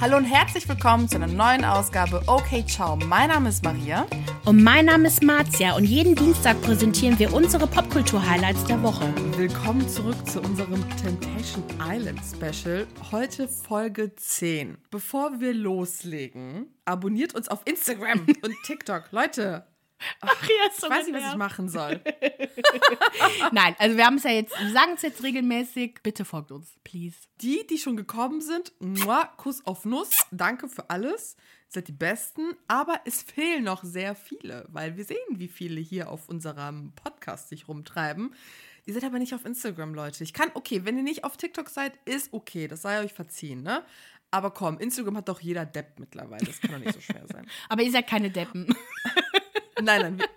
Hallo und herzlich willkommen zu einer neuen Ausgabe Okay Ciao. Mein Name ist Maria. Und mein Name ist Marzia und jeden Dienstag präsentieren wir unsere Popkultur-Highlights der Woche. Willkommen zurück zu unserem Temptation Island Special. Heute Folge 10. Bevor wir loslegen, abonniert uns auf Instagram und TikTok. Leute, Ach, ja, ich weiß nicht, was ich machen soll. Nein, also wir haben es ja jetzt, wir sagen es jetzt regelmäßig. Bitte folgt uns, please. Die, die schon gekommen sind, muah, Kuss auf Nuss. Danke für alles. Ihr seid die Besten. Aber es fehlen noch sehr viele, weil wir sehen, wie viele hier auf unserem Podcast sich rumtreiben. Ihr seid aber nicht auf Instagram, Leute. Ich kann, okay, wenn ihr nicht auf TikTok seid, ist okay. Das sei euch verziehen, ne? Aber komm, Instagram hat doch jeder Depp mittlerweile. Das kann doch nicht so schwer sein. Aber ihr seid keine Deppen. Nein, nein.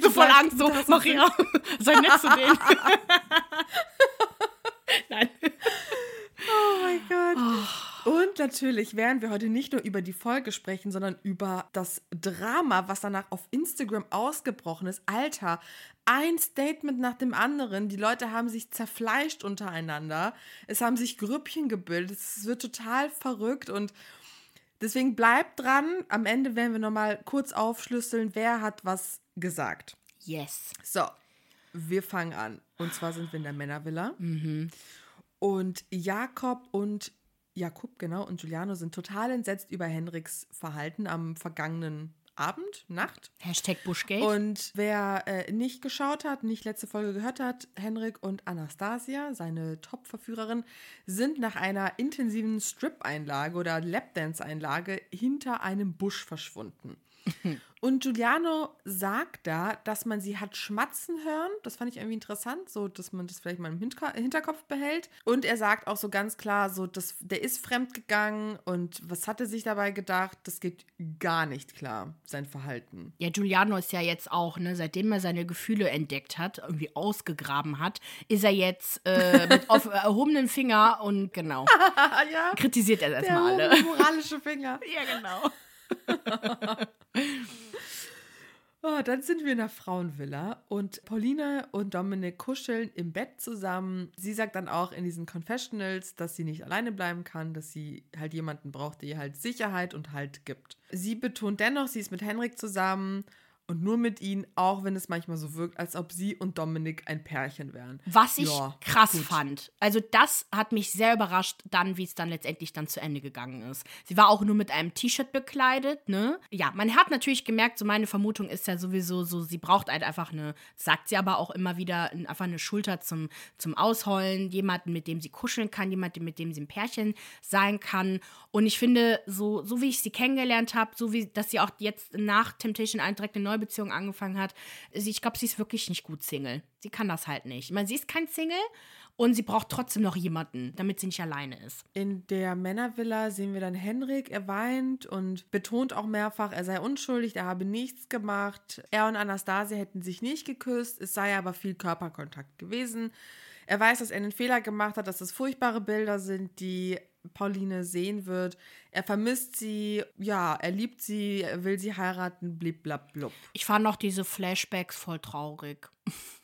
so voll Angst, so, Maria, sei nett zu denen. nein. Oh mein Gott. Und natürlich werden wir heute nicht nur über die Folge sprechen, sondern über das Drama, was danach auf Instagram ausgebrochen ist. Alter, ein Statement nach dem anderen. Die Leute haben sich zerfleischt untereinander. Es haben sich Grüppchen gebildet. Es wird total verrückt und deswegen bleibt dran. Am Ende werden wir nochmal kurz aufschlüsseln, wer hat was gesagt. Yes. So, wir fangen an. Und zwar sind wir in der Männervilla. Und Jakob und Jakob, genau, und Giuliano sind total entsetzt über Henriks Verhalten am vergangenen Abend, Nacht. Hashtag Bushgate. Und wer äh, nicht geschaut hat, nicht letzte Folge gehört hat, Henrik und Anastasia, seine Top-Verführerin, sind nach einer intensiven Strip-Einlage oder Lapdance-Einlage hinter einem Busch verschwunden. Und Giuliano sagt da, dass man sie hat schmatzen hören. Das fand ich irgendwie interessant, so dass man das vielleicht mal im Hinterko- Hinterkopf behält. Und er sagt auch so ganz klar, so dass der ist fremdgegangen und was hat er sich dabei gedacht? Das geht gar nicht klar, sein Verhalten. ja, Giuliano ist ja jetzt auch, ne, seitdem er seine Gefühle entdeckt hat, irgendwie ausgegraben hat, ist er jetzt äh, mit auf erhobenem Finger und genau, ja, kritisiert er der erstmal alle. moralische Finger. Ja, genau. Oh, dann sind wir in der Frauenvilla und Pauline und Dominik kuscheln im Bett zusammen. Sie sagt dann auch in diesen Confessionals, dass sie nicht alleine bleiben kann, dass sie halt jemanden braucht, der ihr halt Sicherheit und Halt gibt. Sie betont dennoch, sie ist mit Henrik zusammen und nur mit ihm, auch wenn es manchmal so wirkt, als ob sie und Dominik ein Pärchen wären. Was ich Ja, krass gut. fand. Also das hat mich sehr überrascht, dann, wie es dann letztendlich dann zu Ende gegangen ist. Sie war auch nur mit einem T-Shirt bekleidet, ne? Ja, man hat natürlich gemerkt, so meine Vermutung ist ja sowieso so, sie braucht halt einfach eine, sagt sie aber auch immer wieder, einfach eine Schulter zum, zum Ausheulen, jemanden, mit dem sie kuscheln kann, jemanden, mit dem sie ein Pärchen sein kann. Und ich finde, so, so wie ich sie kennengelernt habe, so wie, dass sie auch jetzt nach Temptation Island direkt eine neue Beziehung angefangen hat, sie- ich glaube, sie ist wirklich nicht gut Single. Sie kann das halt nicht. Ich meine, sie ist kein Single und sie braucht trotzdem noch jemanden, damit sie nicht alleine ist. In der Männervilla sehen wir dann Henrik, er weint und betont auch mehrfach, er sei unschuldig, er habe nichts gemacht. Er und Anastasia hätten sich nicht geküsst, es sei aber viel Körperkontakt gewesen. Er weiß, dass er einen Fehler gemacht hat, dass es furchtbare Bilder sind, die Pauline sehen wird. Er vermisst sie, ja, er liebt sie, er will sie heiraten, bliblablub. Ich fand auch diese Flashbacks voll traurig.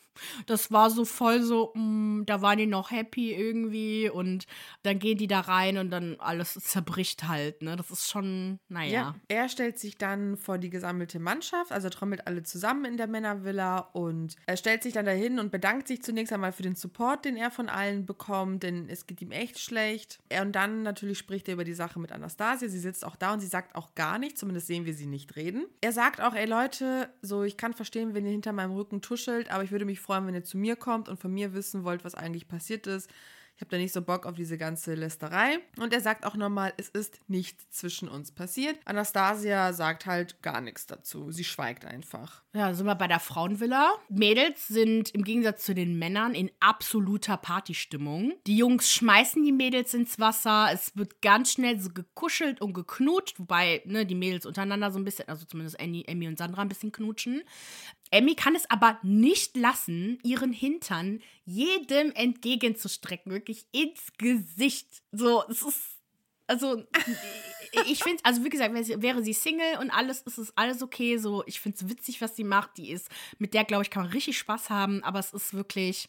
Das war so voll so, mm, da waren die noch happy irgendwie und dann gehen die da rein und dann alles zerbricht halt, ne? Das ist schon, naja. Ja. Er stellt sich dann vor die gesammelte Mannschaft, also trommelt alle zusammen in der Männervilla und er stellt sich dann dahin und bedankt sich zunächst einmal für den Support, den er von allen bekommt, denn es geht ihm echt schlecht. Er und dann natürlich spricht er über die Sache mit Anastasia. Sie sitzt auch da und sie sagt auch gar nichts, zumindest sehen wir sie nicht reden. Er sagt auch, ey Leute, so ich kann verstehen, wenn ihr hinter meinem Rücken tuschelt, aber ich würde mich freuen, wenn ihr zu mir kommt und von mir wissen wollt, was eigentlich passiert ist. Ich habe da nicht so Bock auf diese ganze Lästerei. Und er sagt auch nochmal, es ist nichts zwischen uns passiert. Anastasia sagt halt gar nichts dazu. Sie schweigt einfach. Ja, sind wir bei der Frauenvilla. Mädels sind im Gegensatz zu den Männern in absoluter Partystimmung. Die Jungs schmeißen die Mädels ins Wasser. Es wird ganz schnell so gekuschelt und geknutscht, wobei ne, die Mädels untereinander so ein bisschen, also zumindest Annie, Emmy und Sandra ein bisschen knutschen. Emmy kann es aber nicht lassen, ihren Hintern jedem entgegenzustrecken, wirklich ins Gesicht. So, es ist also ich finde, also wie gesagt, wäre sie, Single und alles, ist es alles okay. So, ich finde es witzig, was sie macht. Die ist, mit der, glaube ich, kann man richtig Spaß haben, aber es ist wirklich.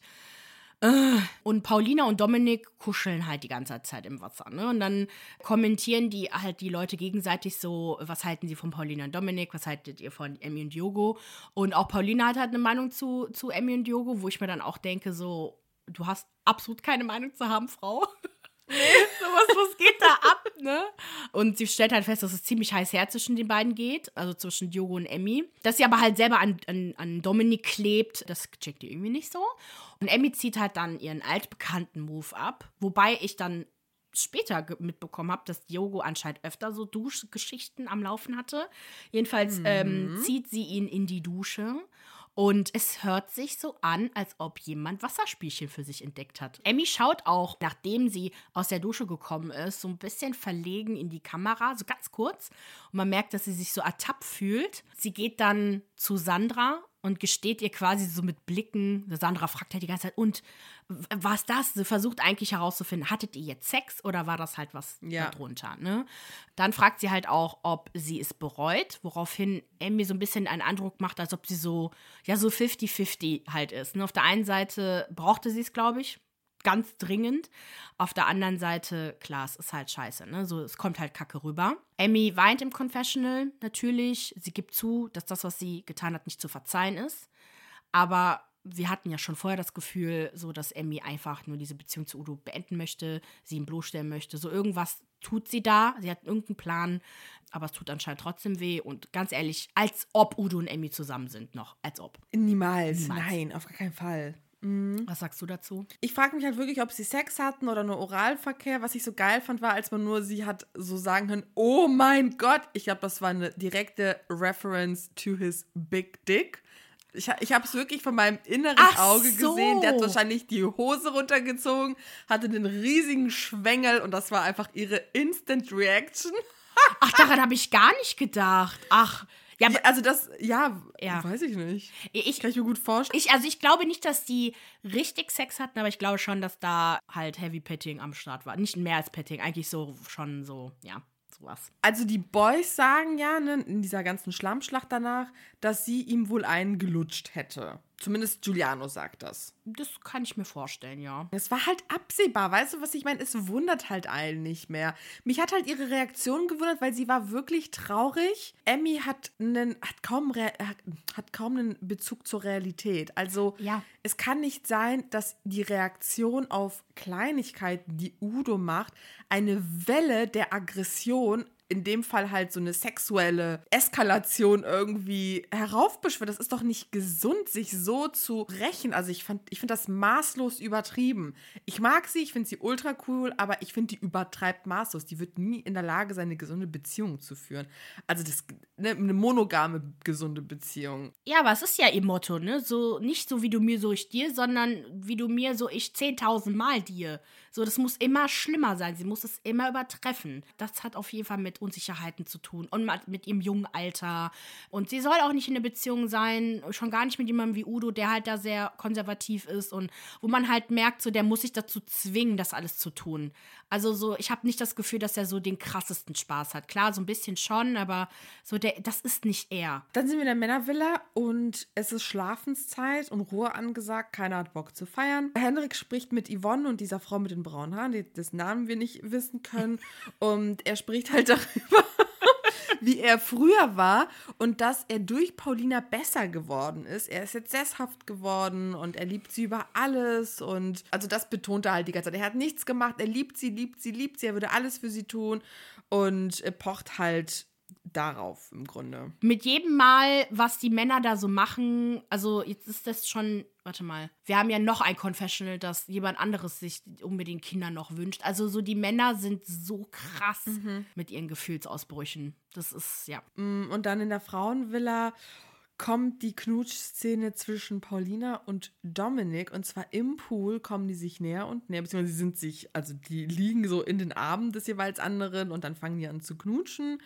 Und Paulina und Dominik kuscheln halt die ganze Zeit im Wasser. Ne? Und dann kommentieren die halt die Leute gegenseitig so, was halten sie von Paulina und Dominik, was haltet ihr von Emmy und Diogo? Und auch Paulina hat halt eine Meinung zu, zu Emmy und Diogo, wo ich mir dann auch denke, so, du hast absolut keine Meinung zu haben, Frau. Nee. so was, geht da ab, ne? Und sie stellt halt fest, dass es ziemlich heiß her zwischen den beiden geht, also zwischen Diogo und Emmy. Dass sie aber halt selber an, an, an Dominik klebt, das checkt ihr irgendwie nicht so. Und Emmy zieht halt dann ihren altbekannten Move ab, wobei ich dann später mitbekommen habe, dass Diogo anscheinend öfter so Duschgeschichten am Laufen hatte. Jedenfalls mhm. ähm, zieht sie ihn in die Dusche und es hört sich so an, als ob jemand Wasserspielchen für sich entdeckt hat. Emmy schaut auch, nachdem sie aus der Dusche gekommen ist, so ein bisschen verlegen in die Kamera, so ganz kurz. Und man merkt, dass sie sich so ertappt fühlt. Sie geht dann zu Sandra und gesteht ihr quasi so mit Blicken. Sandra fragt halt die ganze Zeit, und was das? Sie versucht eigentlich herauszufinden, hattet ihr jetzt Sex oder war das halt was ja. darunter? Ne? Dann fragt sie halt auch, ob sie es bereut, woraufhin Emmy so ein bisschen einen Eindruck macht, als ob sie so, ja, so 50-50 halt ist. Ne? Auf der einen Seite brauchte sie es, glaube ich, ganz dringend. Auf der anderen Seite, klar, es ist halt scheiße, ne? So, es kommt halt Kacke rüber. Emmy weint im Confessional, natürlich. Sie gibt zu, dass das, was sie getan hat, nicht zu verzeihen ist. Aber wir hatten ja schon vorher das Gefühl, so dass Emmy einfach nur diese Beziehung zu Udo beenden möchte, sie ihm bloßstellen möchte. So irgendwas tut sie da, sie hat irgendeinen Plan, aber es tut anscheinend trotzdem weh. Und ganz ehrlich, als ob Udo und Emmy zusammen sind noch, als ob. Niemals, Niemals. nein, auf gar keinen Fall. Mhm. Was sagst du dazu? Ich frage mich halt wirklich, ob sie Sex hatten oder nur Oralverkehr. Was ich so geil fand, war, als man nur sie hat so sagen können, oh mein Gott. Ich glaube, das war eine direkte Reference to his big dick. Ich, ich habe es wirklich von meinem inneren Ach Auge so. gesehen. Der hat wahrscheinlich die Hose runtergezogen, hatte den riesigen Schwengel und das war einfach ihre Instant Reaction. Ach, daran habe ich gar nicht gedacht. Ach, ja, also das, ja, ja, weiß ich nicht. Ich, Kann ich mir gut vorstellen. Ich, also ich glaube nicht, dass die richtig Sex hatten, aber ich glaube schon, dass da halt Heavy Petting am Start war. Nicht mehr als Petting, eigentlich so schon so, ja sowas. Also die Boys sagen ja ne, in dieser ganzen Schlammschlacht danach, dass sie ihm wohl einen gelutscht hätte. Zumindest Giuliano sagt das. Das kann ich mir vorstellen, ja. Es war halt absehbar, weißt du, was ich meine? Es wundert halt allen nicht mehr. Mich hat halt ihre Reaktion gewundert, weil sie war wirklich traurig. Emmy hat, einen, hat, kaum, hat kaum einen Bezug zur Realität. Also ja. es kann nicht sein, dass die Reaktion auf Kleinigkeiten, die Udo macht, eine Welle der Aggression in dem Fall halt so eine sexuelle Eskalation irgendwie heraufbeschwört. Das ist doch nicht gesund, sich so zu rächen. Also ich, ich finde das maßlos übertrieben. Ich mag sie, ich finde sie ultra cool, aber ich finde, die übertreibt maßlos. Die wird nie in der Lage sein, eine gesunde Beziehung zu führen. Also das, ne, eine monogame, gesunde Beziehung. Ja, aber es ist ja ihr Motto, ne? So, nicht so wie du mir, so ich dir, sondern wie du mir, so ich 10.000 Mal dir. So, das muss immer schlimmer sein. Sie muss es immer übertreffen. Das hat auf jeden Fall mit Unsicherheiten zu tun und mit ihrem jungen Alter. Und sie soll auch nicht in einer Beziehung sein, schon gar nicht mit jemandem wie Udo, der halt da sehr konservativ ist und wo man halt merkt, so der muss sich dazu zwingen, das alles zu tun. Also so, ich habe nicht das Gefühl, dass er so den krassesten Spaß hat. Klar, so ein bisschen schon, aber so der, das ist nicht er. Dann sind wir in der Männervilla und es ist Schlafenszeit und Ruhe angesagt. Keiner hat Bock zu feiern. Henrik spricht mit Yvonne und dieser Frau mit den braunen Haaren, dessen Namen wir nicht wissen können. und er spricht halt darüber, wie er früher war und dass er durch Paulina besser geworden ist. Er ist jetzt sesshaft geworden und er liebt sie über alles und also das betont er halt die ganze Zeit. Er hat nichts gemacht, er liebt sie, liebt sie, liebt sie, er würde alles für sie tun und pocht halt darauf im Grunde. Mit jedem Mal, was die Männer da so machen, also jetzt ist das schon, warte mal, wir haben ja noch ein Confessional, dass jemand anderes sich unbedingt Kinder noch wünscht. Also so die Männer sind so krass mhm. mit ihren Gefühlsausbrüchen. Das ist, ja. Mm, und dann in der Frauenvilla kommt die Knutschszene zwischen Paulina und Dominik und zwar im Pool kommen die sich näher und näher, beziehungsweise sie sind sich, also die liegen so in den Armen des jeweils anderen und dann fangen die an zu knutschen.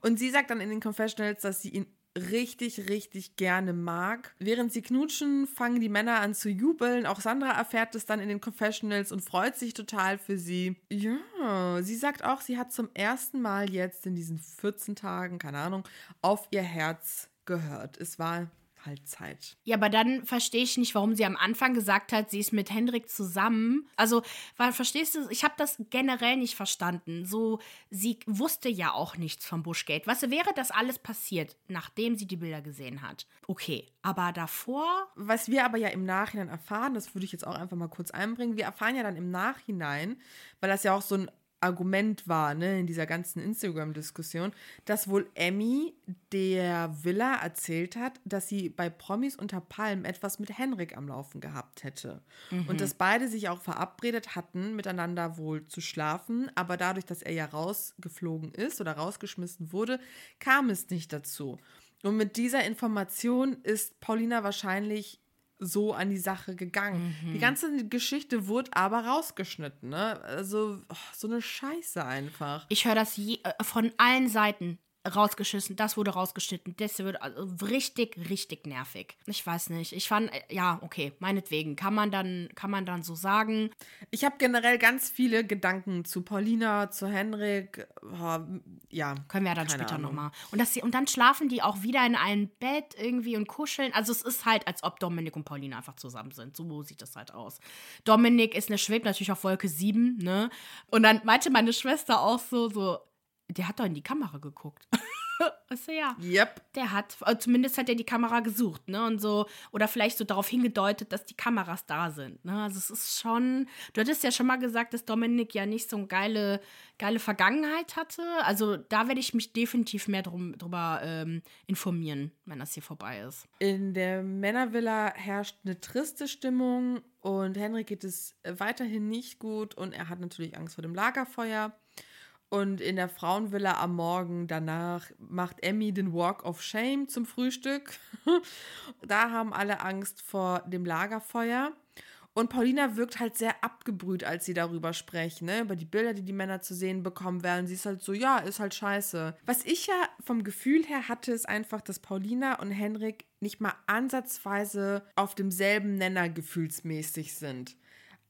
Und sie sagt dann in den Confessionals, dass sie ihn richtig, richtig gerne mag. Während sie knutschen, fangen die Männer an zu jubeln. Auch Sandra erfährt es dann in den Confessionals und freut sich total für sie. Ja, sie sagt auch, sie hat zum ersten Mal jetzt in diesen 14 Tagen, keine Ahnung, auf ihr Herz gehört. Es war halt Zeit. Ja, aber dann verstehe ich nicht, warum sie am Anfang gesagt hat, sie ist mit Hendrik zusammen. Also, weil, verstehst du, ich habe das generell nicht verstanden. So, sie wusste ja auch nichts vom Bushgate. Was wäre das alles passiert, nachdem sie die Bilder gesehen hat? Okay, aber davor. Was wir aber ja im Nachhinein erfahren, das würde ich jetzt auch einfach mal kurz einbringen. Wir erfahren ja dann im Nachhinein, weil das ja auch so ein Argument war, ne, in dieser ganzen Instagram-Diskussion, dass wohl Emmy der Villa erzählt hat, dass sie bei Promis unter Palmen etwas mit Henrik am Laufen gehabt hätte. Mhm. Und dass beide sich auch verabredet hatten, miteinander wohl zu schlafen, aber dadurch, dass er ja rausgeflogen ist oder rausgeschmissen wurde, kam es nicht dazu. Und mit dieser Information ist Paulina wahrscheinlich so an die Sache gegangen. Mhm. Die ganze Geschichte wurde aber rausgeschnitten, ne? Also oh, so eine Scheiße einfach. Ich höre das je, äh, von allen Seiten rausgeschissen, das wurde rausgeschnitten, das wird also richtig, richtig nervig. Ich weiß nicht. Ich fand, äh, ja, okay, meinetwegen. Kann man dann, kann man dann so sagen. Ich habe generell ganz viele Gedanken zu Paulina, zu Henrik. Oh, ja. Können wir ja dann später nochmal. Und, und dann schlafen die auch wieder in einem Bett irgendwie und kuscheln. Also es ist halt, als ob Dominik und Paulina einfach zusammen sind. So sieht das halt aus. Dominik ist eine schwebt natürlich auf Wolke 7, ne? Und dann meinte meine Schwester auch so, so, der hat doch in die Kamera geguckt. weißt du, ja. Yep. Der hat, äh, zumindest hat er die Kamera gesucht, ne? Und so, oder vielleicht so darauf hingedeutet, dass die Kameras da sind. Ne? Also es ist schon. Du hattest ja schon mal gesagt, dass Dominik ja nicht so eine geile, geile Vergangenheit hatte. Also da werde ich mich definitiv mehr drum, drüber ähm, informieren, wenn das hier vorbei ist. In der Männervilla herrscht eine triste Stimmung und Henrik geht es weiterhin nicht gut und er hat natürlich Angst vor dem Lagerfeuer. Und in der Frauenvilla am Morgen danach macht Emmy den Walk of Shame zum Frühstück. da haben alle Angst vor dem Lagerfeuer. Und Paulina wirkt halt sehr abgebrüht, als sie darüber sprechen, ne? über die Bilder, die die Männer zu sehen bekommen werden. Sie ist halt so, ja, ist halt scheiße. Was ich ja vom Gefühl her hatte, ist einfach, dass Paulina und Henrik nicht mal ansatzweise auf demselben Nenner gefühlsmäßig sind.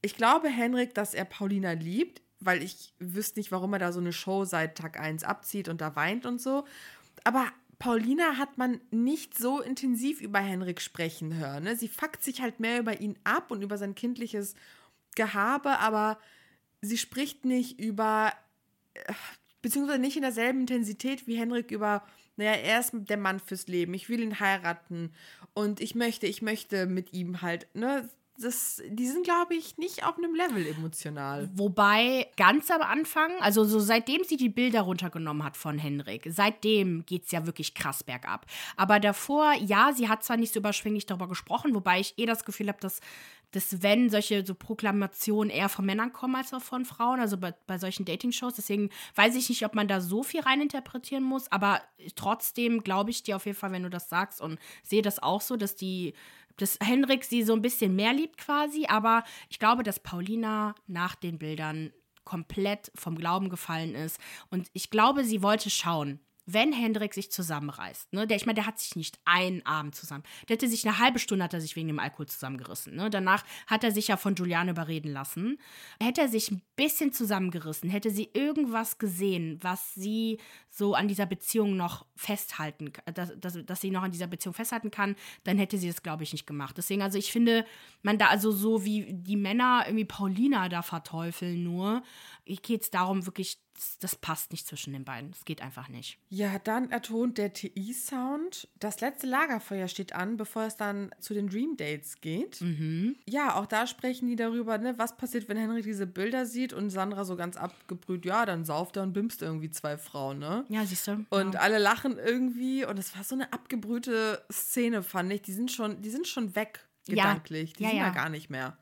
Ich glaube, Henrik, dass er Paulina liebt weil ich wüsste nicht, warum er da so eine Show seit Tag 1 abzieht und da weint und so. Aber Paulina hat man nicht so intensiv über Henrik sprechen hören. Ne? Sie fuckt sich halt mehr über ihn ab und über sein kindliches Gehabe, aber sie spricht nicht über, äh, beziehungsweise nicht in derselben Intensität wie Henrik über, naja, er ist der Mann fürs Leben, ich will ihn heiraten und ich möchte, ich möchte mit ihm halt, ne? Das, die sind, glaube ich, nicht auf einem Level emotional. Wobei ganz am Anfang, also so seitdem sie die Bilder runtergenommen hat von Henrik, seitdem geht es ja wirklich krass bergab. Aber davor, ja, sie hat zwar nicht so überschwänglich darüber gesprochen, wobei ich eh das Gefühl habe, dass, dass wenn solche so Proklamationen eher von Männern kommen als von Frauen, also bei, bei solchen Dating-Shows. Deswegen weiß ich nicht, ob man da so viel reininterpretieren muss, aber trotzdem glaube ich dir auf jeden Fall, wenn du das sagst und sehe das auch so, dass die dass Henrik sie so ein bisschen mehr liebt quasi, aber ich glaube, dass Paulina nach den Bildern komplett vom Glauben gefallen ist. Und ich glaube, sie wollte schauen, wenn Hendrik sich zusammenreißt, ne, der, ich meine, der hat sich nicht einen Abend zusammen, der hätte sich eine halbe Stunde hat er sich wegen dem Alkohol zusammengerissen, ne, danach hat er sich ja von Juliane überreden lassen, hätte er sich ein bisschen zusammengerissen, hätte sie irgendwas gesehen, was sie so an dieser Beziehung noch festhalten, dass, dass, dass sie noch an dieser Beziehung festhalten kann, dann hätte sie das, glaube ich, nicht gemacht. Deswegen, also ich finde, man da also so wie die Männer irgendwie Paulina da verteufeln nur, geht es darum, wirklich das, passt nicht zwischen den beiden. Das geht einfach nicht. Ja, dann ertont der TI-Sound. Das letzte Lagerfeuer steht an, bevor es dann zu den Dream Dates geht. Mhm. Ja, auch da sprechen die darüber, ne, was passiert, wenn Henry diese Bilder sieht und Sandra so ganz abgebrüht, ja, dann sauft er und bimst irgendwie zwei Frauen, ne? Ja, siehst du. Und ja. alle lachen irgendwie und es war so eine abgebrühte Szene, fand ich. Die sind schon, die sind schon weg gedanklich. Ja, die ja, sind ja. gar nicht mehr.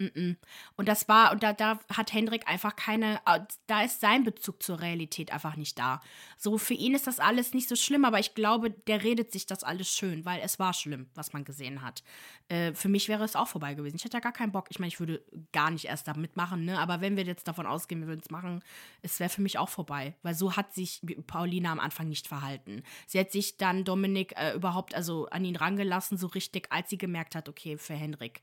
Und das war, und da, da hat Hendrik einfach keine, da ist sein Bezug zur Realität einfach nicht da. So, für ihn ist das alles nicht so schlimm, aber ich glaube, der redet sich das alles schön, weil es war schlimm, was man gesehen hat. Äh, für mich wäre es auch vorbei gewesen. Ich hätte ja gar keinen Bock. Ich meine, ich würde gar nicht erst da mitmachen, ne? Aber wenn wir jetzt davon ausgehen, wir würden es machen, es wäre für mich auch vorbei. Weil so hat sich Paulina am Anfang nicht verhalten. Sie hat sich dann Dominik äh, überhaupt also an ihn rangelassen, so richtig, als sie gemerkt hat, okay, für Hendrik Henrik.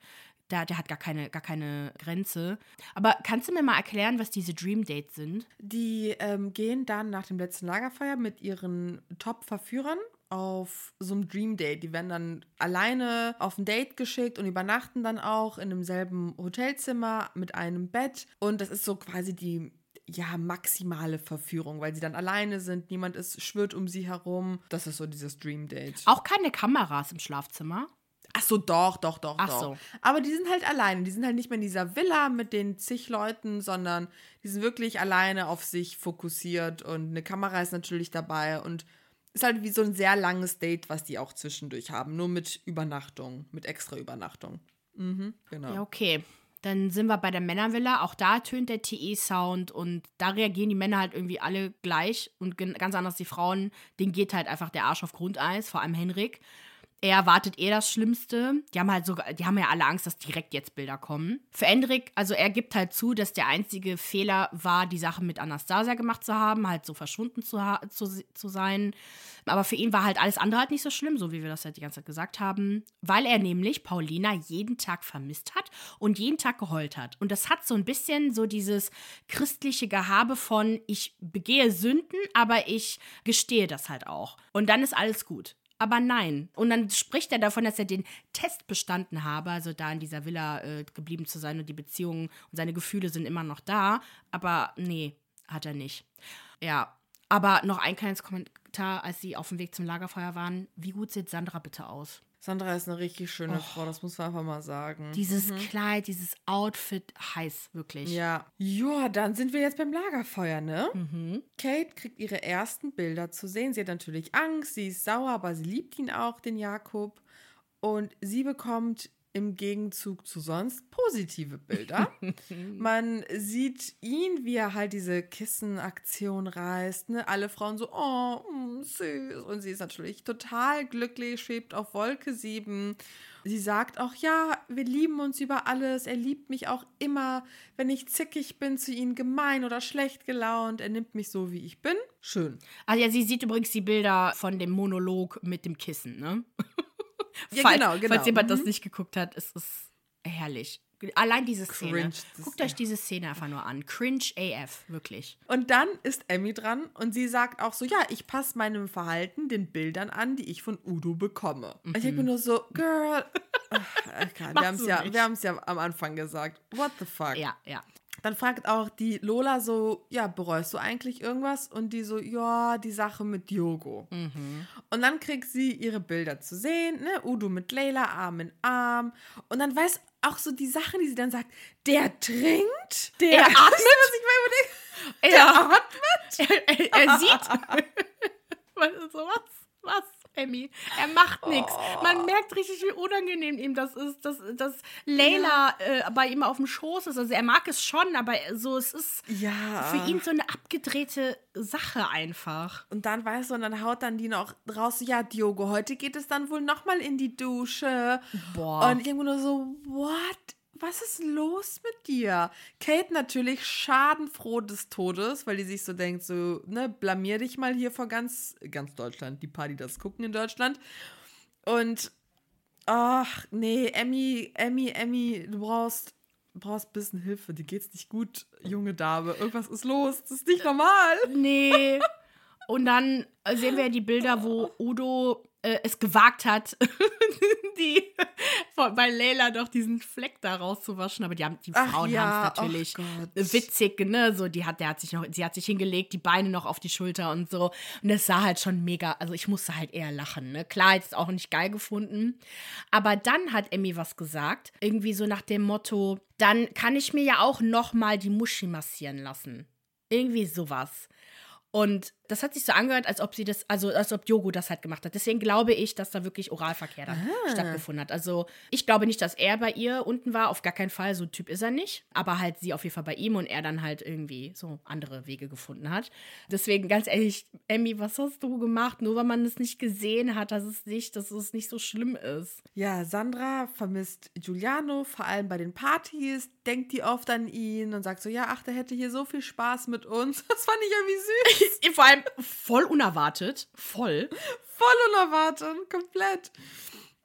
Der, der hat gar keine, gar keine Grenze. Aber kannst du mir mal erklären, was diese Dream Dates sind? Die ähm, gehen dann nach dem letzten Lagerfeuer mit ihren Top-Verführern auf so einem Dream Date. Die werden dann alleine auf ein Date geschickt und übernachten dann auch in demselben Hotelzimmer mit einem Bett. Und das ist so quasi die ja, maximale Verführung, weil sie dann alleine sind, niemand ist, schwirrt um sie herum. Das ist so dieses Dream Date. Auch keine Kameras im Schlafzimmer. Ach so, doch, doch, doch, Ach doch. so. Aber die sind halt alleine. Die sind halt nicht mehr in dieser Villa mit den zig Leuten, sondern die sind wirklich alleine auf sich fokussiert und eine Kamera ist natürlich dabei und ist halt wie so ein sehr langes Date, was die auch zwischendurch haben. Nur mit Übernachtung, mit extra Übernachtung. Mhm, genau. Ja, okay. Dann sind wir bei der Männervilla. Auch da tönt der TE-Sound und da reagieren die Männer halt irgendwie alle gleich und ganz anders die Frauen. Denen geht halt einfach der Arsch auf Grundeis, vor allem Henrik. Er erwartet eh das Schlimmste. Die haben halt sogar, die haben ja alle Angst, dass direkt jetzt Bilder kommen. Für Hendrik, also er gibt halt zu, dass der einzige Fehler war, die Sache mit Anastasia gemacht zu haben, halt so verschwunden zu, zu, zu sein. Aber für ihn war halt alles andere halt nicht so schlimm, so wie wir das halt die ganze Zeit gesagt haben, weil er nämlich Paulina jeden Tag vermisst hat und jeden Tag geheult hat. Und das hat so ein bisschen so dieses christliche Gehabe von, ich begehe Sünden, aber ich gestehe das halt auch. Und dann ist alles gut. Aber nein. Und dann spricht er davon, dass er den Test bestanden habe, also da in dieser Villa äh, geblieben zu sein und die Beziehungen und seine Gefühle sind immer noch da. Aber nee, hat er nicht. Ja. Aber noch ein kleines Kommentar, als sie auf dem Weg zum Lagerfeuer waren. Wie gut sieht Sandra bitte aus? Sandra ist eine richtig schöne Frau, das muss man einfach mal sagen. Dieses Kleid, dieses Outfit, heiß, wirklich. Ja. Ja, dann sind wir jetzt beim Lagerfeuer, ne? Mhm. Kate kriegt ihre ersten Bilder zu sehen. Sie hat natürlich Angst, sie ist sauer, aber sie liebt ihn auch, den Jakob. Und sie bekommt im Gegenzug zu sonst positive Bilder. Man sieht ihn, wie er halt diese Kissenaktion reißt. Ne? Alle Frauen so, oh, mm, süß. Und sie ist natürlich total glücklich, schwebt auf Wolke 7. Sie sagt auch, ja, wir lieben uns über alles. Er liebt mich auch immer, wenn ich zickig bin zu ihm, gemein oder schlecht gelaunt. Er nimmt mich so, wie ich bin. Schön. Also ja, sie sieht übrigens die Bilder von dem Monolog mit dem Kissen, ne? Ja, falls, genau, genau. Falls jemand das Mhm. nicht geguckt hat, es ist herrlich. Allein diese Szene. Cringe, das- Guckt euch diese Szene einfach nur an. Cringe AF, wirklich. Und dann ist Emmy dran und sie sagt auch so, ja, ich passe meinem Verhalten den Bildern an, die ich von Udo bekomme. Und ich denke mir nur so, Girl, ach, okay, wir haben es ja, wir ja am Anfang gesagt. What the fuck? Ja, ja. Dann fragt auch die Lola so, ja, bereust du eigentlich irgendwas? Und die so, ja, die Sache mit Diogo. Und dann kriegt sie ihre Bilder zu sehen, ne? Udo mit Leila, Arm in Arm. Und dann weiß auch so die Sachen, die sie dann sagt, der trinkt, der Er atmet. was ich mir überlege. Er, Der atmet. er, er, er sieht. was, so was? Was, Emmy? Er macht nichts. Man merkt richtig, wie unangenehm ihm das ist, dass, dass Leila äh, bei ihm auf dem Schoß ist. Also er mag es schon, aber so, es ist Ja. für ihn so eine abgedrehte Sache einfach. Und dann weißt du, und dann haut dann die noch raus, ja, Diogo, heute geht es dann wohl nochmal in die Dusche. Boah. Und irgendwo nur so, what? Was ist los mit dir? Kate natürlich schadenfroh des Todes, weil die sich so denkt, so, ne, blamier dich mal hier vor ganz, ganz Deutschland, die paar, die das gucken in Deutschland. Und, ach, nee, Emmy, Emmy, Emmy, du brauchst, du brauchst ein bisschen Hilfe, dir geht's nicht gut, junge Dame. Irgendwas ist los, das ist nicht normal. Nee. Und dann äh, sehen wir die Bilder, wo Udo äh, es gewagt hat, die von, bei Leila doch diesen Fleck da rauszuwaschen. Aber die, haben, die Frauen ja, haben es natürlich witzig, ne? So, die hat, der hat sich noch, sie hat sich hingelegt, die Beine noch auf die Schulter und so. Und das sah halt schon mega, also ich musste halt eher lachen, ne? Klar, es auch nicht geil gefunden. Aber dann hat Emmy was gesagt, irgendwie so nach dem Motto, dann kann ich mir ja auch noch mal die Muschi massieren lassen. Irgendwie sowas. Und das hat sich so angehört, als ob sie das, also als ob Yogo das halt gemacht hat. Deswegen glaube ich, dass da wirklich Oralverkehr dann stattgefunden hat. Also ich glaube nicht, dass er bei ihr unten war, auf gar keinen Fall. So ein Typ ist er nicht. Aber halt sie auf jeden Fall bei ihm und er dann halt irgendwie so andere Wege gefunden hat. Deswegen ganz ehrlich, Emmy, was hast du gemacht? Nur weil man es nicht gesehen hat, dass es nicht, dass es nicht so schlimm ist. Ja, Sandra vermisst Giuliano, vor allem bei den Partys, denkt die oft an ihn und sagt so, ja, ach, der hätte hier so viel Spaß mit uns. Das fand ich irgendwie süß. Vor allem voll unerwartet. Voll. Voll unerwartet, komplett.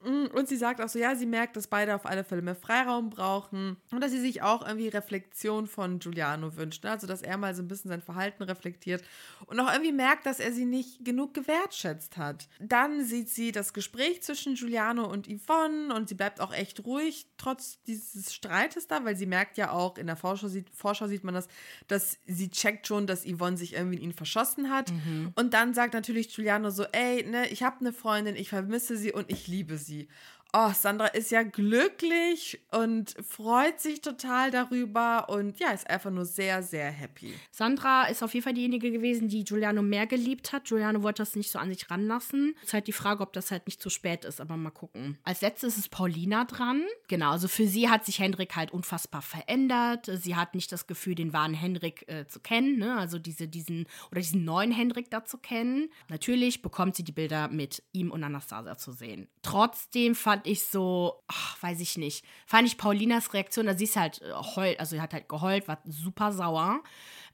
Mm, und sie sagt auch so, ja, sie merkt, dass beide auf alle Fälle mehr Freiraum brauchen und dass sie sich auch irgendwie Reflexion von Giuliano wünscht. Ne? Also, dass er mal so ein bisschen sein Verhalten reflektiert und auch irgendwie merkt, dass er sie nicht genug gewertschätzt hat. Dann sieht sie das Gespräch zwischen Giuliano und Yvonne und sie bleibt auch echt ruhig, trotz dieses Streites da, weil sie merkt ja auch, in der Vorschau sieht, Vorschau sieht man das, dass sie checkt schon, dass Yvonne sich irgendwie in ihn verschossen hat. Mhm. Und dann sagt natürlich Giuliano so, ey, ne, ich habe eine Freundin, ich vermisse sie und ich liebe sie sie. Oh, Sandra ist ja glücklich und freut sich total darüber und ja, ist einfach nur sehr, sehr happy. Sandra ist auf jeden Fall diejenige gewesen, die Giuliano mehr geliebt hat. Giuliano wollte das nicht so an sich ranlassen. Ist halt die Frage, ob das halt nicht zu spät ist, aber mal gucken. Als letztes ist Paulina dran. Genau, also für sie hat sich Hendrik halt unfassbar verändert. Sie hat nicht das Gefühl, den wahren Hendrik äh, zu kennen, ne? also diese, diesen oder diesen neuen Hendrik da zu kennen. Natürlich bekommt sie die Bilder mit ihm und Anastasia zu sehen. Trotzdem fand fand ich so, ach, weiß ich nicht, fand ich Paulinas Reaktion, da sie ist halt äh, heult, also sie hat halt geheult, war super sauer.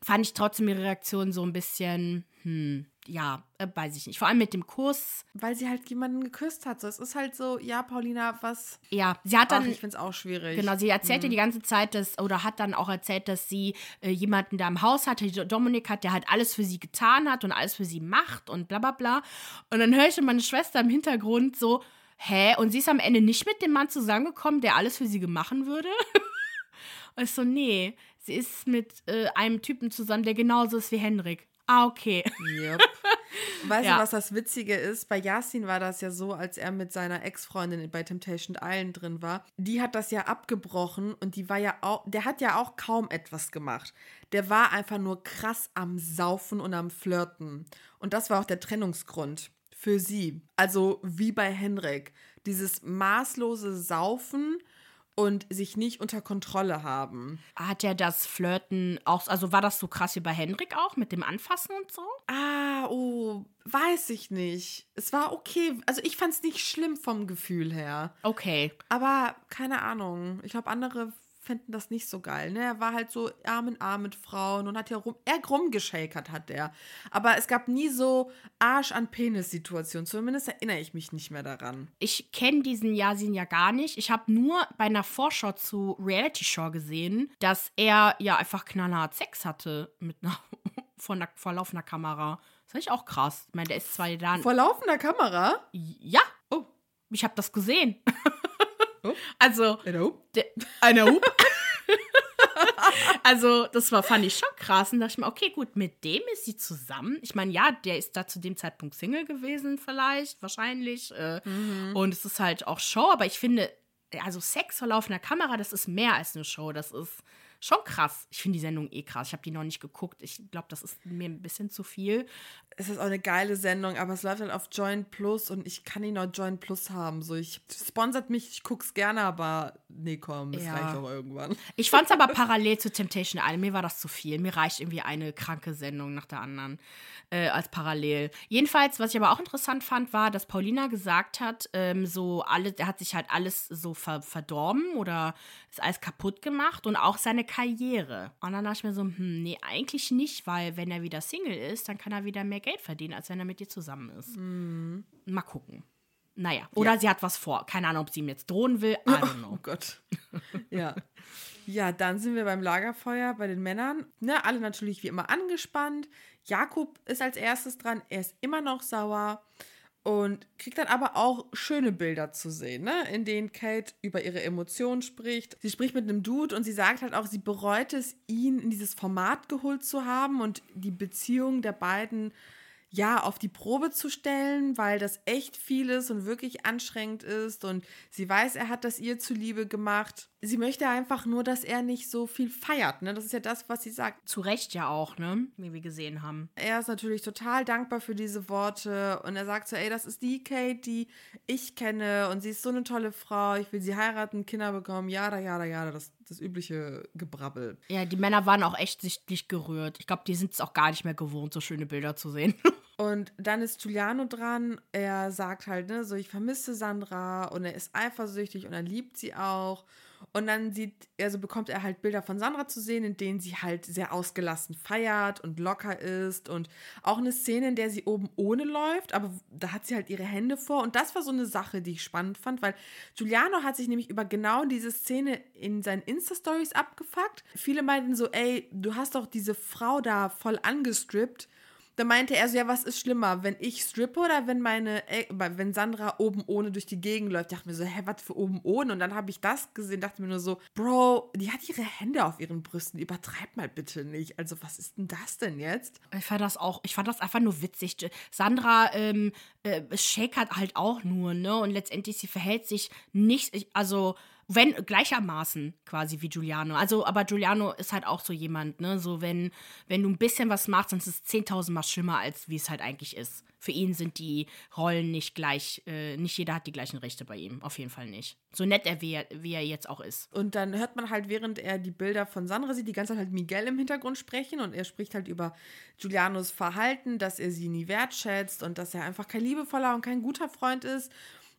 Fand ich trotzdem ihre Reaktion so ein bisschen, hm, ja, äh, weiß ich nicht. Vor allem mit dem Kuss. Weil sie halt jemanden geküsst hat. So, es ist halt so, ja, Paulina, was. Ja, sie hat dann. Ach, ich finde es auch schwierig. Genau, sie erzählte mhm. die ganze Zeit, dass, oder hat dann auch erzählt, dass sie äh, jemanden da im Haus hatte, Dominik hat, der halt alles für sie getan hat und alles für sie macht und bla bla bla. Und dann höre ich meine Schwester im Hintergrund so, hä? Und sie ist am Ende nicht mit dem Mann zusammengekommen, der alles für sie machen würde? und ich so, nee, sie ist mit äh, einem Typen zusammen, der genauso ist wie Henrik. Ah, okay. Yep. Weißt ja. du, was das Witzige ist? Bei Yasin war das ja so, als er mit seiner Ex-Freundin bei Temptation Island drin war. Die hat das ja abgebrochen und die war ja auch, der hat ja auch kaum etwas gemacht. Der war einfach nur krass am Saufen und am Flirten. Und das war auch der Trennungsgrund für sie. Also wie bei Henrik. Dieses maßlose Saufen und sich nicht unter Kontrolle haben. Hat ja das Flirten auch, also war das so krass wie bei Henrik auch mit dem Anfassen und so? Ah, oh, weiß ich nicht. Es war okay. Also ich fand es nicht schlimm vom Gefühl her. Okay. Aber keine Ahnung. Ich glaube, andere fänden das nicht so geil. Ne? Er war halt so Arm in Arm mit Frauen und hat ja rum, er rumgeschakert hat der. Aber es gab nie so Arsch an Penis-Situationen. Zumindest erinnere ich mich nicht mehr daran. Ich kenne diesen Yasin ja gar nicht. Ich habe nur bei einer Vorschau zu Reality Show gesehen, dass er ja einfach knallhart Sex hatte mit einer vor, einer, vor laufender Kamera. Das fand ich auch krass. Ich meine, der ist zwei Jahre. Vor laufender Kamera? Ja. Oh. Ich habe das gesehen. Oh. Also. Eine Hup. Eine Hup. also, das war, fand ich schon krass. Und dachte ich mir, okay, gut, mit dem ist sie zusammen. Ich meine, ja, der ist da zu dem Zeitpunkt Single gewesen, vielleicht, wahrscheinlich. Äh, mhm. Und es ist halt auch Show, aber ich finde, also Sex vor laufender Kamera, das ist mehr als eine Show. Das ist schon krass. Ich finde die Sendung eh krass. Ich habe die noch nicht geguckt. Ich glaube, das ist mir ein bisschen zu viel. Es ist auch eine geile Sendung, aber es läuft halt auf Join Plus und ich kann nicht noch Join Plus haben. So, ich sponsert mich, ich gucke es gerne, aber nee, komm, das ja. reicht auch irgendwann. Ich fand es aber parallel zu Temptation Island. Mir war das zu viel. Mir reicht irgendwie eine kranke Sendung nach der anderen äh, als parallel. Jedenfalls, was ich aber auch interessant fand, war, dass Paulina gesagt hat, ähm, so alle, der hat sich halt alles so ver verdorben oder ist alles kaputt gemacht und auch seine Karriere. Und dann dachte ich mir so, hm, nee, eigentlich nicht, weil wenn er wieder Single ist, dann kann er wieder mehr Geld verdienen, als wenn er mit dir zusammen ist. Mhm. Mal gucken. Naja, oder ja. sie hat was vor. Keine Ahnung, ob sie ihm jetzt drohen will. I don't know. Oh Gott. ja. Ja, dann sind wir beim Lagerfeuer bei den Männern. Ne, alle natürlich wie immer angespannt. Jakob ist als erstes dran. Er ist immer noch sauer und kriegt dann aber auch schöne Bilder zu sehen, ne? in denen Kate über ihre Emotionen spricht. Sie spricht mit einem Dude und sie sagt halt auch, sie bereut es, ihn in dieses Format geholt zu haben und die Beziehung der beiden ja, auf die Probe zu stellen, weil das echt viel ist und wirklich anstrengend ist und sie weiß, er hat das ihr zuliebe gemacht. Sie möchte einfach nur, dass er nicht so viel feiert, ne? Das ist ja das, was sie sagt. Zu Recht ja auch, ne? Wie wir gesehen haben. Er ist natürlich total dankbar für diese Worte und er sagt so, ey, das ist die Kate, die ich kenne und sie ist so eine tolle Frau, ich will sie heiraten, Kinder bekommen, ja, ja, ja, das, das übliche Gebrabbel. Ja, die Männer waren auch echt sichtlich gerührt. Ich glaube, die sind es auch gar nicht mehr gewohnt, so schöne Bilder zu sehen. Und dann ist Giuliano dran. Er sagt halt, ne, so ich vermisse Sandra und er ist eifersüchtig und er liebt sie auch. Und dann sieht, also bekommt er halt Bilder von Sandra zu sehen, in denen sie halt sehr ausgelassen feiert und locker ist. Und auch eine Szene, in der sie oben ohne läuft, aber da hat sie halt ihre Hände vor. Und das war so eine Sache, die ich spannend fand, weil Giuliano hat sich nämlich über genau diese Szene in seinen Insta-Stories abgefuckt. Viele meinten so, ey, du hast doch diese Frau da voll angestrippt da meinte er so, ja, was ist schlimmer, wenn ich strippe oder wenn meine, äh, wenn Sandra oben ohne durch die Gegend läuft? Ich dachte mir so, hä, was für oben ohne? Und dann habe ich das gesehen, dachte mir nur so, Bro, die hat ihre Hände auf ihren Brüsten, übertreib mal bitte nicht. Also was ist denn das denn jetzt? Ich fand das auch, ich fand das einfach nur witzig. Sandra ähm, äh, shakert halt auch nur, ne? Und letztendlich, sie verhält sich nicht, also wenn gleichermaßen quasi wie Giuliano. Also, aber Giuliano ist halt auch so jemand, ne? So, wenn, wenn du ein bisschen was machst, dann ist es 10.000 Mal schlimmer, als wie es halt eigentlich ist. Für ihn sind die Rollen nicht gleich, äh, nicht jeder hat die gleichen Rechte bei ihm. Auf jeden Fall nicht. So nett er, wie er, wie er jetzt auch ist. Und dann hört man halt, während er die Bilder von Sandra sieht, die ganze Zeit halt Miguel im Hintergrund sprechen und er spricht halt über Giulianos Verhalten, dass er sie nie wertschätzt und dass er einfach kein liebevoller und kein guter Freund ist.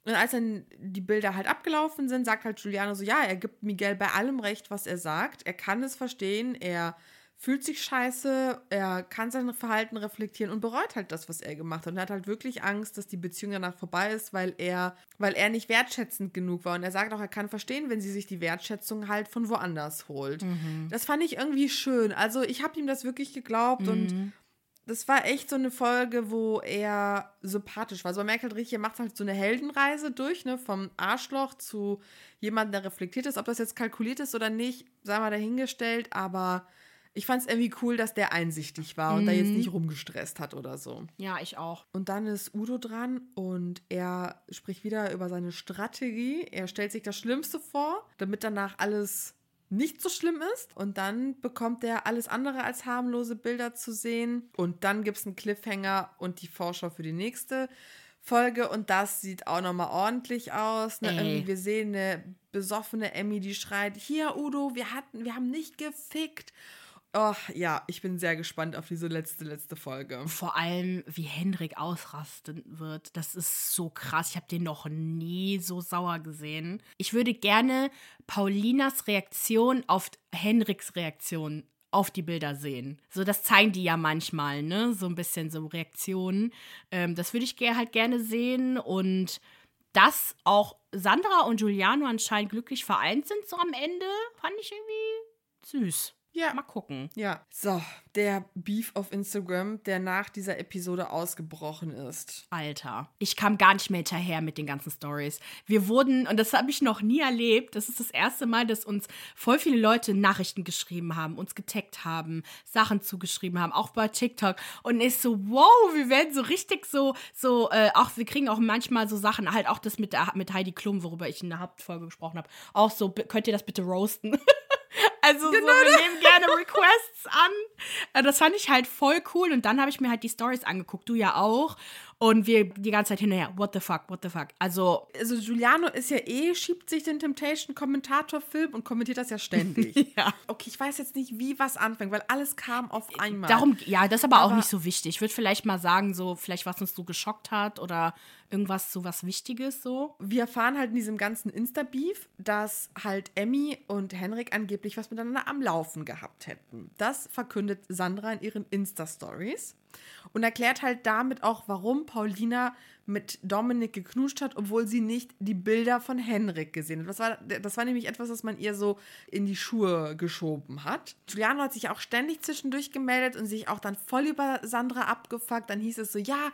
Und als dann die Bilder halt abgelaufen sind, sagt halt Giuliano so, ja, er gibt Miguel bei allem recht, was er sagt. Er kann es verstehen, er fühlt sich scheiße, er kann sein Verhalten reflektieren und bereut halt das, was er gemacht hat. Und er hat halt wirklich Angst, dass die Beziehung danach vorbei ist, weil er, weil er nicht wertschätzend genug war. Und er sagt auch, er kann verstehen, wenn sie sich die Wertschätzung halt von woanders holt. Mhm. Das fand ich irgendwie schön. Also ich habe ihm das wirklich geglaubt mhm. und das war echt so eine Folge, wo er sympathisch war. Also man merkt halt richtig, er macht halt so eine Heldenreise durch, ne, vom Arschloch zu jemandem, der reflektiert ist. Ob das jetzt kalkuliert ist oder nicht, sei mal dahingestellt, aber ich fand es irgendwie cool, dass der einsichtig war und mhm. da jetzt nicht rumgestresst hat oder so. Ja, ich auch. Und dann ist Udo dran und er spricht wieder über seine Strategie. Er stellt sich das Schlimmste vor, damit danach alles nicht so schlimm ist. Und dann bekommt er alles andere als harmlose Bilder zu sehen. Und dann gibt es einen Cliffhanger und die Vorschau für die nächste Folge. Und das sieht auch nochmal ordentlich aus. Ne? Wir sehen eine besoffene Emmy, die schreit: Hier, Udo, wir hatten, wir haben nicht gefickt. Oh, ja, ich bin sehr gespannt auf diese letzte, letzte Folge. Vor allem, wie Hendrik ausrasten wird. Das ist so krass. Ich habe den noch nie so sauer gesehen. Ich würde gerne Paulinas Reaktion auf Hendriks Reaktion auf die Bilder sehen. So, das zeigen die ja manchmal, ne? So ein bisschen so Reaktionen. Ähm, das würde ich halt gerne sehen und dass auch Sandra und Giuliano anscheinend glücklich vereint sind, so am Ende, fand ich irgendwie süß. Ja. Mal gucken. Ja. So, der Beef auf Instagram, der nach dieser Episode ausgebrochen ist. Alter, ich kam gar nicht mehr hinterher mit den ganzen Stories. Wir wurden, und das habe ich noch nie erlebt, das ist das erste Mal, dass uns voll viele Leute Nachrichten geschrieben haben, uns getaggt haben, Sachen zugeschrieben haben, auch bei TikTok. Und ist so, wow, wir werden so richtig so, so, äh, auch, wir kriegen auch manchmal so Sachen, halt auch das mit, der, mit Heidi Klum, worüber ich in der Hauptfolge gesprochen habe. Auch so, könnt ihr das bitte roasten? Also genau. so, wir nehmen gerne Requests an. Äh, das fand ich halt voll cool. Und dann habe ich mir halt die Stories angeguckt, du ja auch. Und wir die ganze Zeit hinterher, what the fuck, what the fuck. Also. Also Giuliano ist ja eh, schiebt sich den Temptation-Kommentator-Film und kommentiert das ja ständig. ja. Okay, ich weiß jetzt nicht, wie was anfängt, weil alles kam auf einmal. Darum, ja, das ist aber, aber auch nicht so wichtig. Ich würde vielleicht mal sagen, so, vielleicht was uns so geschockt hat oder irgendwas so was Wichtiges so. Wir erfahren halt in diesem ganzen Insta-Beef, dass halt Emmy und Henrik angeblich was miteinander am Laufen gehabt hätten. Das verkündet Sandra in ihren Insta-Stories und erklärt halt damit auch, warum Paulina mit Dominik geknuscht hat, obwohl sie nicht die Bilder von Henrik gesehen hat. Das war, das war nämlich etwas, was man ihr so in die Schuhe geschoben hat. Giuliano hat sich auch ständig zwischendurch gemeldet und sich auch dann voll über Sandra abgefuckt. Dann hieß es so, ja,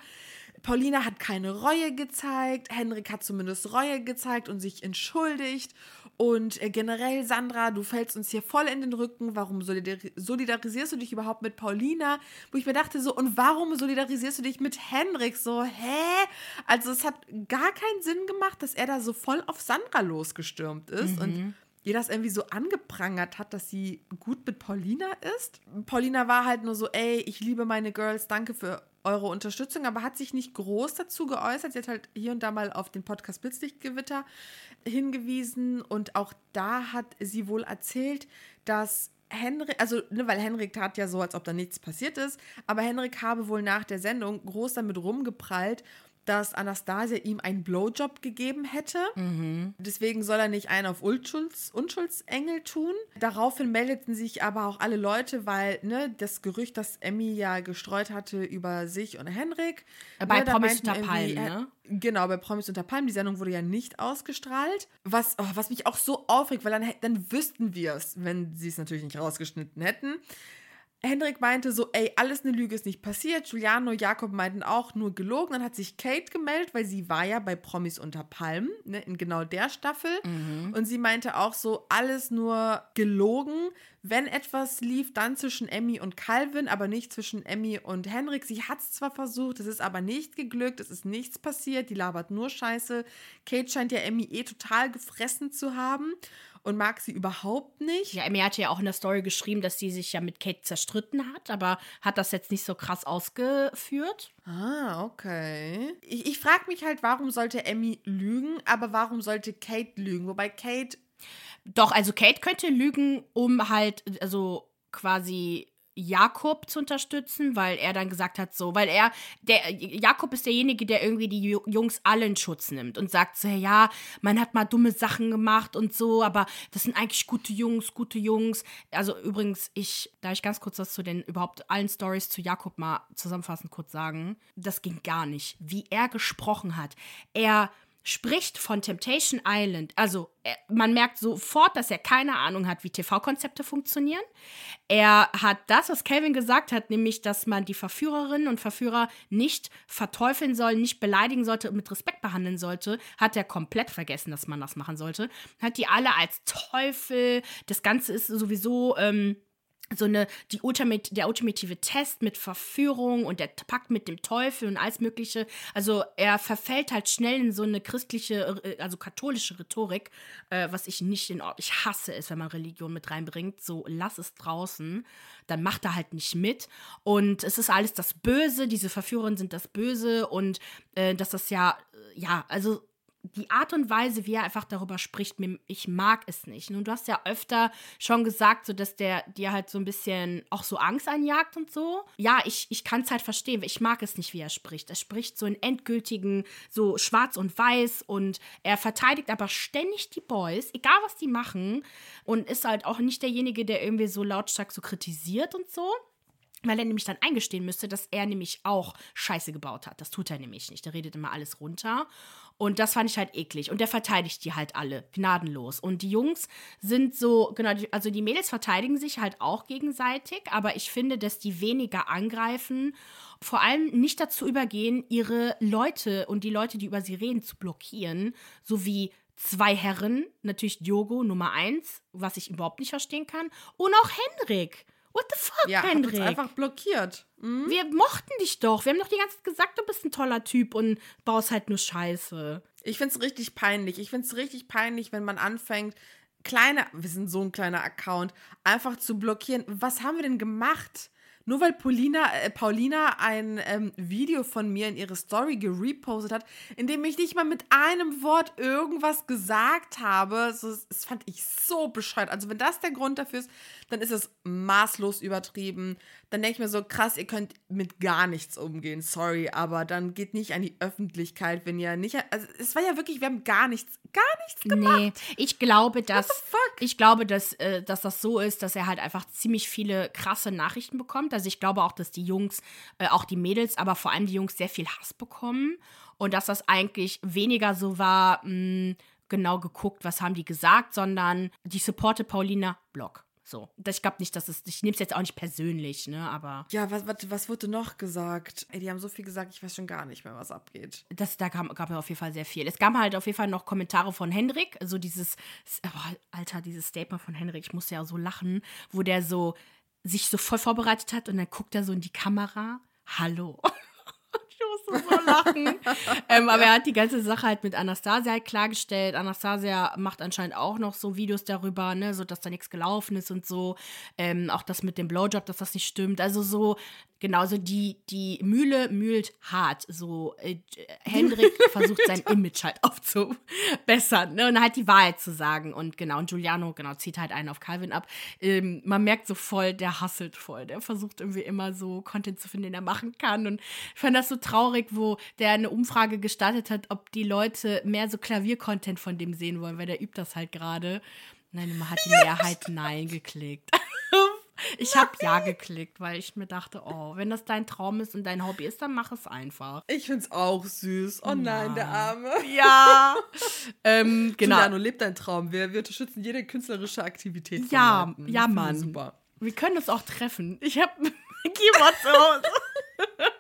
Paulina hat keine Reue gezeigt, Henrik hat zumindest Reue gezeigt und sich entschuldigt. Und äh, generell, Sandra, du fällst uns hier voll in den Rücken. Warum solidarisierst du dich überhaupt mit Paulina? Wo ich mir dachte so, und warum solidarisierst du dich mit Henrik? So, hä? Also es hat gar keinen Sinn gemacht, dass er da so voll auf Sandra losgestürmt ist. Mhm. Und ihr das irgendwie so angeprangert hat, dass sie gut mit Paulina ist. Paulina war halt nur so, ey, ich liebe meine Girls, danke für eure Unterstützung, aber hat sich nicht groß dazu geäußert. Sie hat halt hier und da mal auf den Podcast Blitzlichtgewitter hingewiesen und auch da hat sie wohl erzählt, dass Henrik, also, ne, weil Henrik tat ja so, als ob da nichts passiert ist, aber Henrik habe wohl nach der Sendung groß damit rumgeprallt, dass Anastasia ihm einen Blowjob gegeben hätte. Deswegen soll er nicht einen auf Unschulds Unschuldsengel tun. Daraufhin meldeten sich aber auch alle Leute, weil ne, das Gerücht, das Emmy ja gestreut hatte über sich und Henrik. Bei ne, Promis unter Palmen, äh, ne? Genau, bei Promis unter Palmen. Die Sendung wurde ja nicht ausgestrahlt. Was, oh, was mich auch so aufregt, weil dann, dann wüssten wir es, wenn sie es natürlich nicht rausgeschnitten hätten. Hendrik meinte so, ey, alles eine Lüge ist nicht passiert. Giuliano, Jakob meinten auch nur gelogen. Dann hat sich Kate gemeldet, weil sie war ja bei Promis unter Palmen, ne, in genau der Staffel. Und sie meinte auch so, alles nur gelogen. Wenn etwas lief, dann zwischen Emmy und Calvin, aber nicht zwischen Emmy und Henrik. Sie hat es zwar versucht, es ist aber nicht geglückt, es ist nichts passiert, die labert nur Scheiße. Kate scheint ja Emmy eh total gefressen zu haben und mag sie überhaupt nicht. Ja, Emmy hatte ja auch in der Story geschrieben, dass sie sich ja mit Kate zerstritten hat, aber hat das jetzt nicht so krass ausgeführt. Ah, okay. Ich, ich frage mich halt, warum sollte Emmy lügen, aber warum sollte Kate lügen? Wobei Kate, Doch, also Kate könnte lügen, um halt, also quasi Jakob zu unterstützen, weil er dann gesagt hat, so, weil er, der, Jakob ist derjenige, der irgendwie die Ju- Jungs alle in Schutz nimmt und sagt so, ja, man hat mal dumme Sachen gemacht und so, aber das sind eigentlich gute Jungs, gute Jungs. Also übrigens, ich, da ich ganz kurz was zu den überhaupt allen Stories zu Jakob mal zusammenfassend kurz sagen, das ging gar nicht. Wie er gesprochen hat. Er spricht von Temptation Island. Also er, man merkt sofort, dass er keine Ahnung hat, wie TV-Konzepte funktionieren. Er hat das, was Calvin gesagt hat, nämlich, dass man die Verführerinnen und Verführer nicht verteufeln soll, nicht beleidigen sollte und mit Respekt behandeln sollte, hat er komplett vergessen, dass man das machen sollte. Hat die alle als Teufel. Das Ganze ist sowieso. Ähm, so eine, die Ultimate, der ultimative Test mit Verführung und der Pakt mit dem Teufel und alles Mögliche. Also er verfällt halt schnell in so eine christliche, äh, also katholische Rhetorik, äh, was ich nicht in Ordnung. Ich hasse es, wenn man Religion mit reinbringt. So, lass es draußen. Dann macht er halt nicht mit. Und es ist alles das Böse, diese Verführerinnen sind das Böse und äh, dass das ja, äh, ja, also die Art und Weise, wie er einfach darüber spricht, ich mag es nicht. Nun, du hast ja öfter schon gesagt, so dass der dir halt so ein bisschen auch so Angst einjagt und so. Ja, ich, ich kann es halt verstehen. Ich mag es nicht, wie er spricht. Er spricht so in endgültigen, so schwarz und weiß und er verteidigt aber ständig die Boys, egal was die machen. Und ist halt auch nicht derjenige, der irgendwie so lautstark so kritisiert und so. Weil er nämlich dann eingestehen müsste, dass er nämlich auch Scheiße gebaut hat. Das tut er nämlich nicht. Der redet immer alles runter. Und das fand ich halt eklig. Und der verteidigt die halt alle gnadenlos. Und die Jungs sind so, genau, also die Mädels verteidigen sich halt auch gegenseitig. Aber ich finde, dass die weniger angreifen, vor allem nicht dazu übergehen, ihre Leute und die Leute, die über sie reden, zu blockieren. So wie zwei Herren, natürlich Diogo Nummer eins, was ich überhaupt nicht verstehen kann. Und auch Henrik. What the fuck, ja, Henrik? uns einfach blockiert. Hm? Wir mochten dich doch. Wir haben doch die ganze Zeit gesagt, du bist ein toller Typ und baust halt nur Scheiße. Ich finde es richtig peinlich. Ich finde es richtig peinlich, wenn man anfängt, kleine, wir sind so ein kleiner Account, einfach zu blockieren. Was haben wir denn gemacht? Nur weil Paulina, äh, Paulina ein ähm, Video von mir in ihre Story gerepostet hat, in dem ich nicht mal mit einem Wort irgendwas gesagt habe, so, das fand ich so bescheuert. Also wenn das der Grund dafür ist, dann ist es maßlos übertrieben. Dann denke ich mir so, krass, ihr könnt mit gar nichts umgehen, sorry, aber dann geht nicht an die Öffentlichkeit, wenn ihr nicht, also es war ja wirklich, wir haben gar nichts, gar nichts gemacht. Nee, ich glaube, dass ich glaube, dass, äh, dass das so ist, dass er halt einfach ziemlich viele krasse Nachrichten bekommt. Also ich glaube auch, dass die Jungs, äh, auch die Mädels, aber vor allem die Jungs sehr viel Hass bekommen und dass das eigentlich weniger so war, mh, genau geguckt, was haben die gesagt, sondern die supporte Paulina Block. So, ich glaube nicht, dass es, ich nehme es jetzt auch nicht persönlich, ne, aber Ja, was, was, was wurde noch gesagt? Ey, die haben so viel gesagt, ich weiß schon gar nicht mehr, was abgeht. das, da gab, gab es auf jeden Fall sehr viel. Es gab halt auf jeden Fall noch Kommentare von Hendrik, so dieses, oh, Alter, dieses Statement von Hendrik, ich musste ja so lachen, wo der so sich so voll vorbereitet hat und dann guckt er so in die Kamera. Hallo. So lachen. ähm, aber er hat die ganze Sache halt mit Anastasia halt klargestellt. Anastasia macht anscheinend auch noch so Videos darüber, ne, so dass da nichts gelaufen ist und so. Ähm, auch das mit dem Blowjob, dass das nicht stimmt. Also so Genauso die, die Mühle mühlt hart. So, äh, Hendrik versucht sein Image halt aufzubessern ne? und halt die Wahrheit zu sagen. Und genau, und Giuliano, genau, zieht halt einen auf Calvin ab. Ähm, man merkt so voll, der hasselt voll. Der versucht irgendwie immer so Content zu finden, den er machen kann. Und ich fand das so traurig, wo der eine Umfrage gestartet hat, ob die Leute mehr so Klavier-Content von dem sehen wollen, weil der übt das halt gerade. Nein, man hat die Mehrheit Nein geklickt. Ich habe ja geklickt, weil ich mir dachte, oh, wenn das dein Traum ist und dein Hobby ist, dann mach es einfach. Ich find's auch süß. Oh nein, ja. der Arme. Ja. ähm, genau. Juliano, lebt dein Traum. Wir, wir unterstützen jede künstlerische Aktivität. ja, Leuten. ja, Mann. Super. Wir können uns auch treffen. Ich habe Keyboard zu Hause.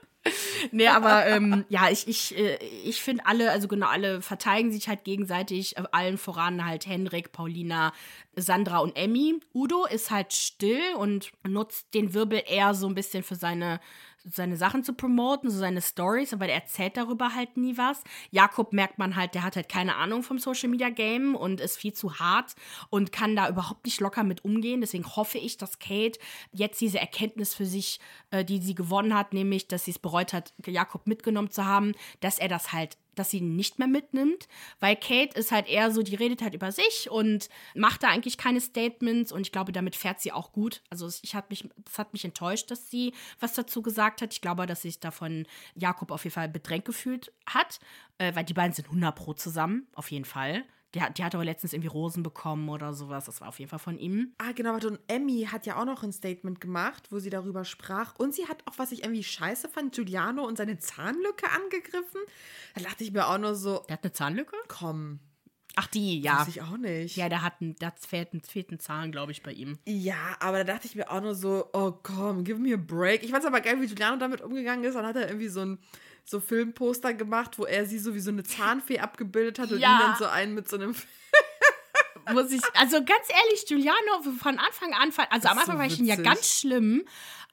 nee, aber ähm, ja, ich, ich, äh, ich finde alle, also genau, alle verteidigen sich halt gegenseitig, äh, allen voran halt Henrik, Paulina, Sandra und Emmy. Udo ist halt still und nutzt den Wirbel eher so ein bisschen für seine seine Sachen zu promoten, so seine Stories, aber der erzählt darüber halt nie was. Jakob merkt man halt, der hat halt keine Ahnung vom Social Media Game und ist viel zu hart und kann da überhaupt nicht locker mit umgehen. Deswegen hoffe ich, dass Kate jetzt diese Erkenntnis für sich, äh, die sie gewonnen hat, nämlich, dass sie es bereut hat, Jakob mitgenommen zu haben, dass er das halt dass sie nicht mehr mitnimmt, weil Kate ist halt eher so, die redet halt über sich und macht da eigentlich keine Statements und ich glaube, damit fährt sie auch gut. Also ich hat mich, das hat mich enttäuscht, dass sie was dazu gesagt hat. Ich glaube, dass sich davon Jakob auf jeden Fall bedrängt gefühlt hat, äh, weil die beiden sind 100 pro zusammen, auf jeden Fall. Die, die hat aber letztens irgendwie Rosen bekommen oder sowas. Das war auf jeden Fall von ihm. Ah, genau. Und Emmy hat ja auch noch ein Statement gemacht, wo sie darüber sprach. Und sie hat auch, was ich irgendwie scheiße fand, Giuliano und seine Zahnlücke angegriffen. Da dachte ich mir auch nur so. Der hat eine Zahnlücke? Komm. Ach, die, ja. Weiß ich auch nicht. Ja, der hat einen, da fehlt, fehlt ein Zahn, glaube ich, bei ihm. Ja, aber da dachte ich mir auch nur so, oh komm, give me a break. Ich es aber geil, wie Giuliano damit umgegangen ist. Dann hat er irgendwie so ein so Filmposter gemacht, wo er sie so wie so eine Zahnfee abgebildet hat und ja. ihn dann so einen mit so einem. Muss ich, also ganz ehrlich, Giuliano von Anfang an, also am Anfang so war ich ihn ja ganz schlimm,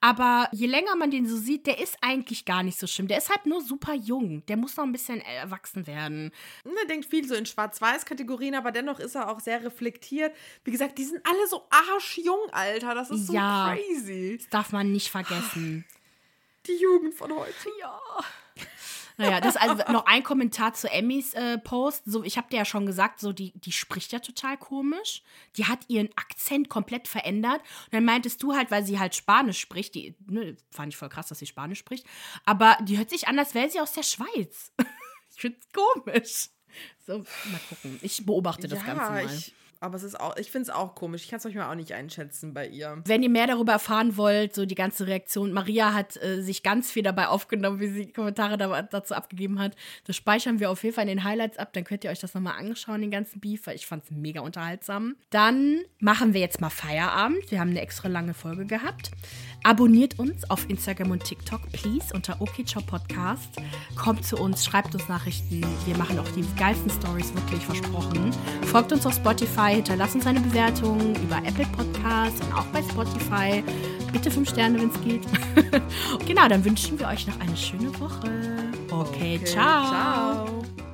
aber je länger man den so sieht, der ist eigentlich gar nicht so schlimm. Der ist halt nur super jung. Der muss noch ein bisschen erwachsen werden. Er denkt viel so in Schwarz-Weiß-Kategorien, aber dennoch ist er auch sehr reflektiert. Wie gesagt, die sind alle so arschjung, Alter. Das ist so ja, crazy. Das darf man nicht vergessen. Die Jugend von heute. Ja. Naja, das ist also noch ein Kommentar zu Emmys äh, Post. So, ich habe dir ja schon gesagt, so die, die spricht ja total komisch. Die hat ihren Akzent komplett verändert. Und dann meintest du halt, weil sie halt Spanisch spricht, die, ne, fand ich voll krass, dass sie Spanisch spricht, aber die hört sich an, als wäre sie aus der Schweiz. ich find's komisch. So, mal gucken. Ich beobachte das ja, Ganze mal. Ich aber es ist auch, ich finde es auch komisch. Ich kann es euch mal auch nicht einschätzen bei ihr. Wenn ihr mehr darüber erfahren wollt, so die ganze Reaktion, Maria hat äh, sich ganz viel dabei aufgenommen, wie sie Kommentare da, dazu abgegeben hat. Das speichern wir auf jeden Fall in den Highlights ab. Dann könnt ihr euch das nochmal anschauen, den ganzen Beef, weil ich fand es mega unterhaltsam. Dann machen wir jetzt mal Feierabend. Wir haben eine extra lange Folge gehabt. Abonniert uns auf Instagram und TikTok, please, unter OKCHOW Podcast. Kommt zu uns, schreibt uns Nachrichten. Wir machen auch die geilsten Stories, wirklich versprochen. Folgt uns auf Spotify, hinterlasst uns eine Bewertung über Apple Podcasts und auch bei Spotify. Bitte fünf Sterne, wenn es geht. genau, dann wünschen wir euch noch eine schöne Woche. Okay, okay ciao. ciao.